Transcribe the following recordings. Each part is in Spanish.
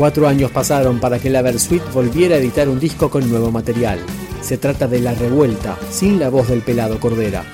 Cuatro años pasaron para que la Versuit volviera a editar un disco con nuevo material. Se trata de La Revuelta, sin la voz del pelado Cordera.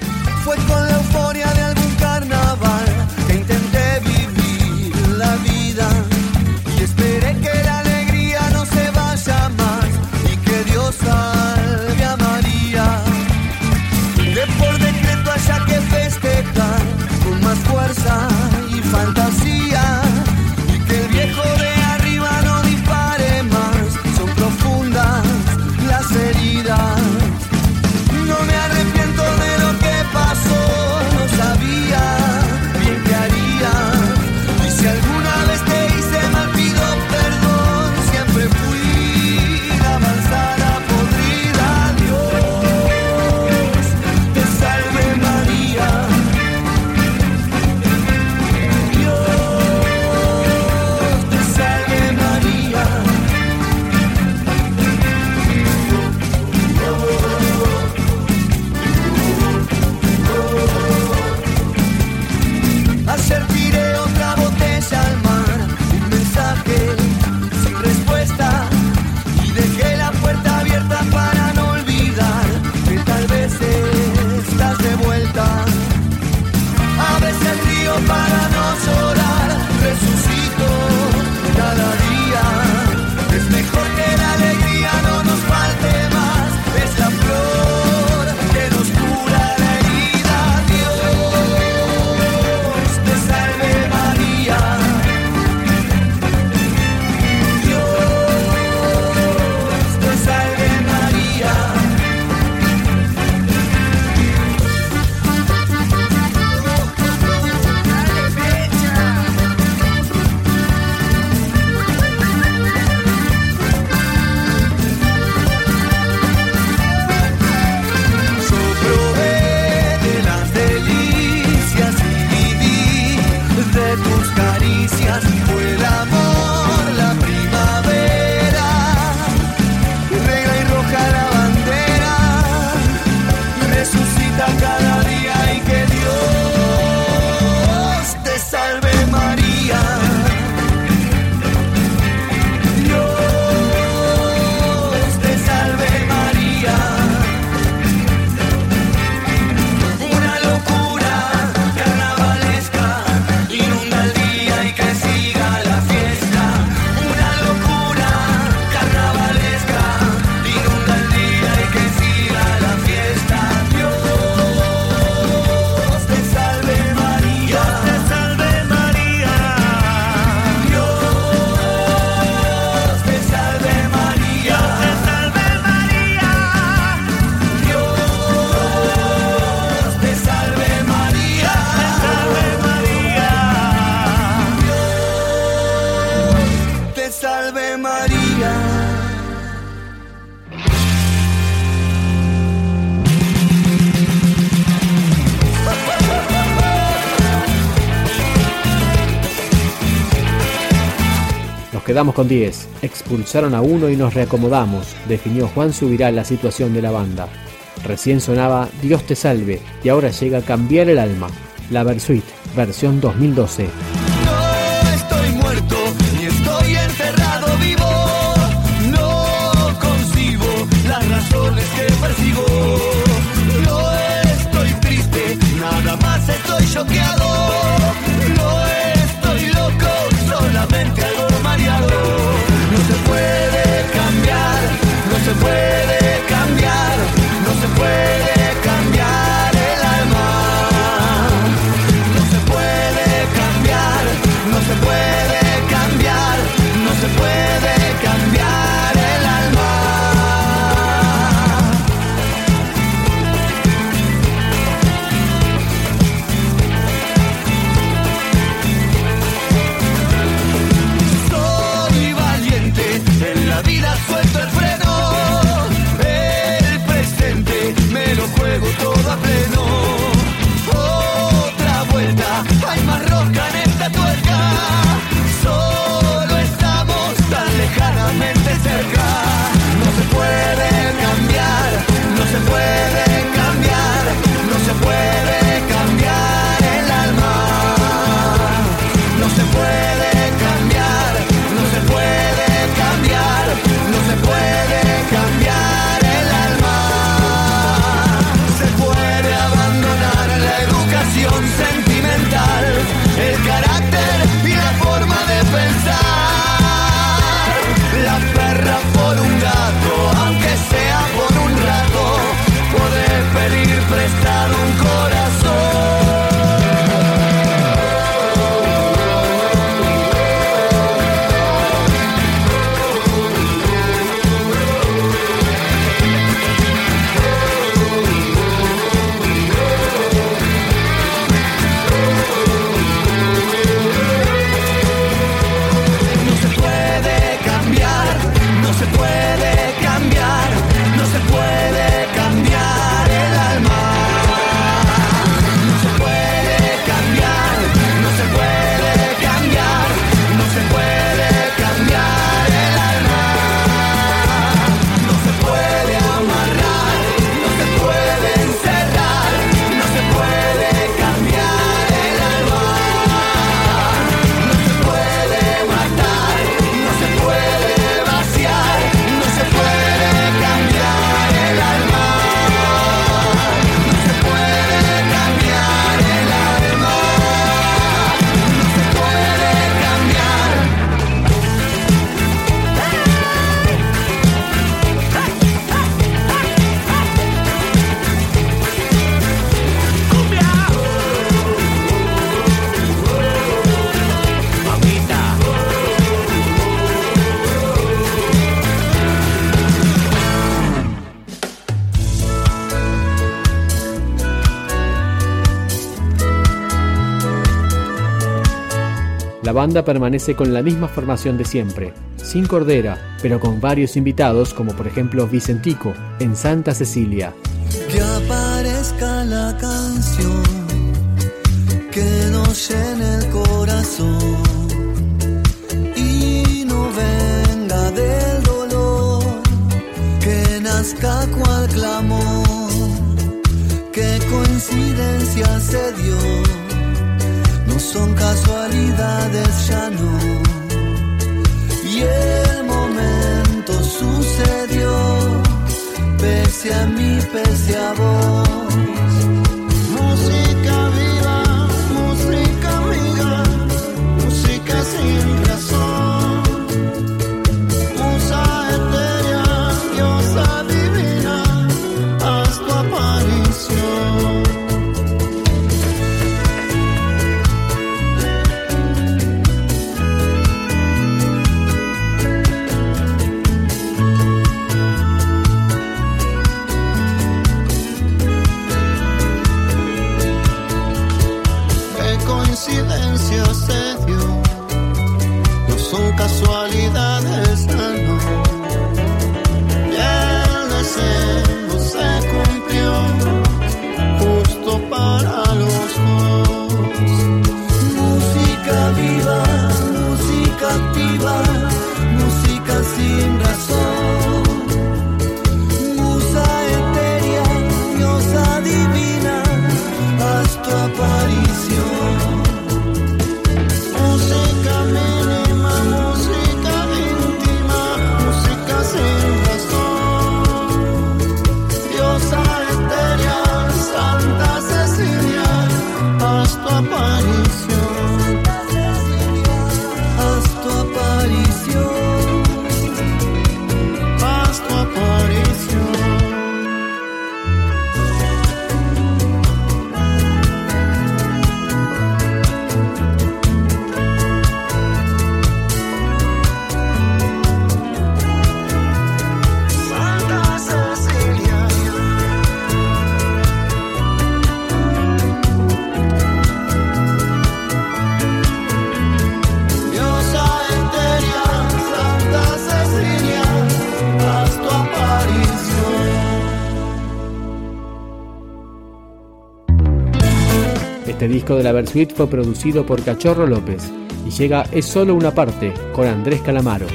Quedamos con 10. Expulsaron a uno y nos reacomodamos, definió Juan Subirá la situación de la banda. Recién sonaba Dios te salve y ahora llega a Cambiar el alma. La Versuit, versión 2012. Choqueado. La banda permanece con la misma formación de siempre, sin Cordera, pero con varios invitados como por ejemplo Vicentico en Santa Cecilia. Que aparezca la canción que nos llene el corazón y no venga del dolor, que nazca cual clamor, qué coincidencia se dio, son casualidades ya no, y el momento sucedió, pese a mí, pese a vos. Qué Este disco de la Versuit fue producido por Cachorro López y llega Es solo una parte con Andrés Calamaro.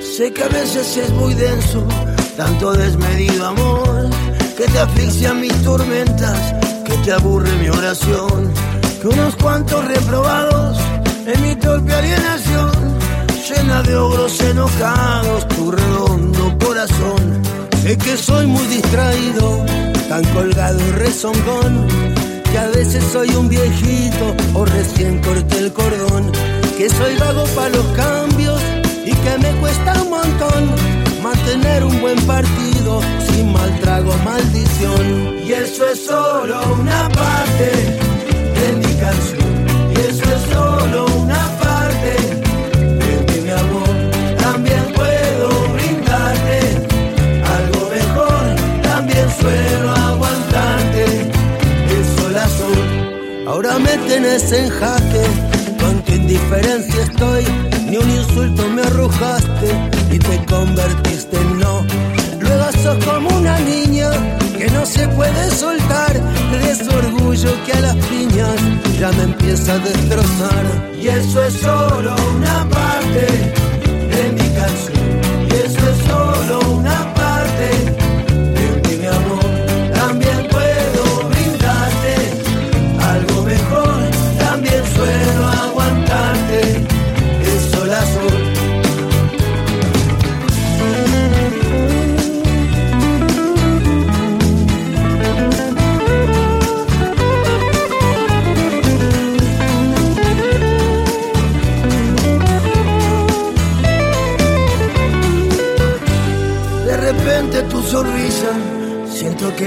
Sé que a veces es muy denso, tanto desmedido amor, que te asfixian mis tormentas, que te aburre mi oración, que unos cuantos reprobados en mi torpe alienación, llena de ogros enojados tu redondo corazón. Sé que soy muy distraído, tan colgado y rezongón, que a veces soy un viejito o recién corté el cordón, que soy vago para los cambios y que me cuesta un montón mantener un buen partido sin mal trago, maldición. Y eso es solo una parte de mi canción. Tenés en con tu indiferencia estoy. Ni un insulto me arrojaste y te convertiste en no. Luego sos como una niña que no se puede soltar de su orgullo que a las piñas ya me empieza a destrozar. Y eso es solo una parte de mi canción. Y eso es solo una parte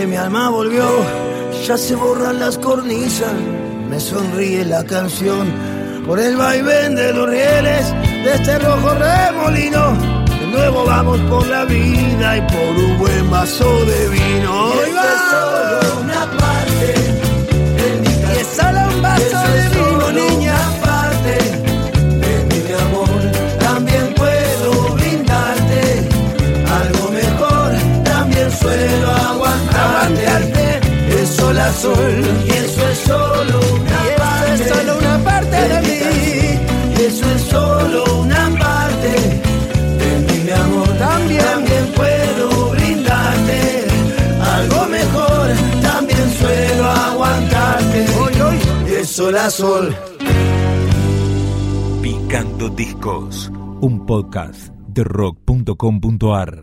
que mi alma volvió, ya se borran las cornisas, me sonríe la canción por el vaivén de los rieles de este rojo remolino. De nuevo vamos por la vida y por un buen vaso de vino. Y es solo una parte canción. Y es solo un vaso de vino, sol. Y eso es solo una parte. es solo una parte de mí. Y eso es solo una parte de mi mi amor. También. También puedo brindarte algo mejor. También suelo aguantarte. Hoy, hoy. Y es sola sol. Picando Discos, un podcast de rock.com.ar.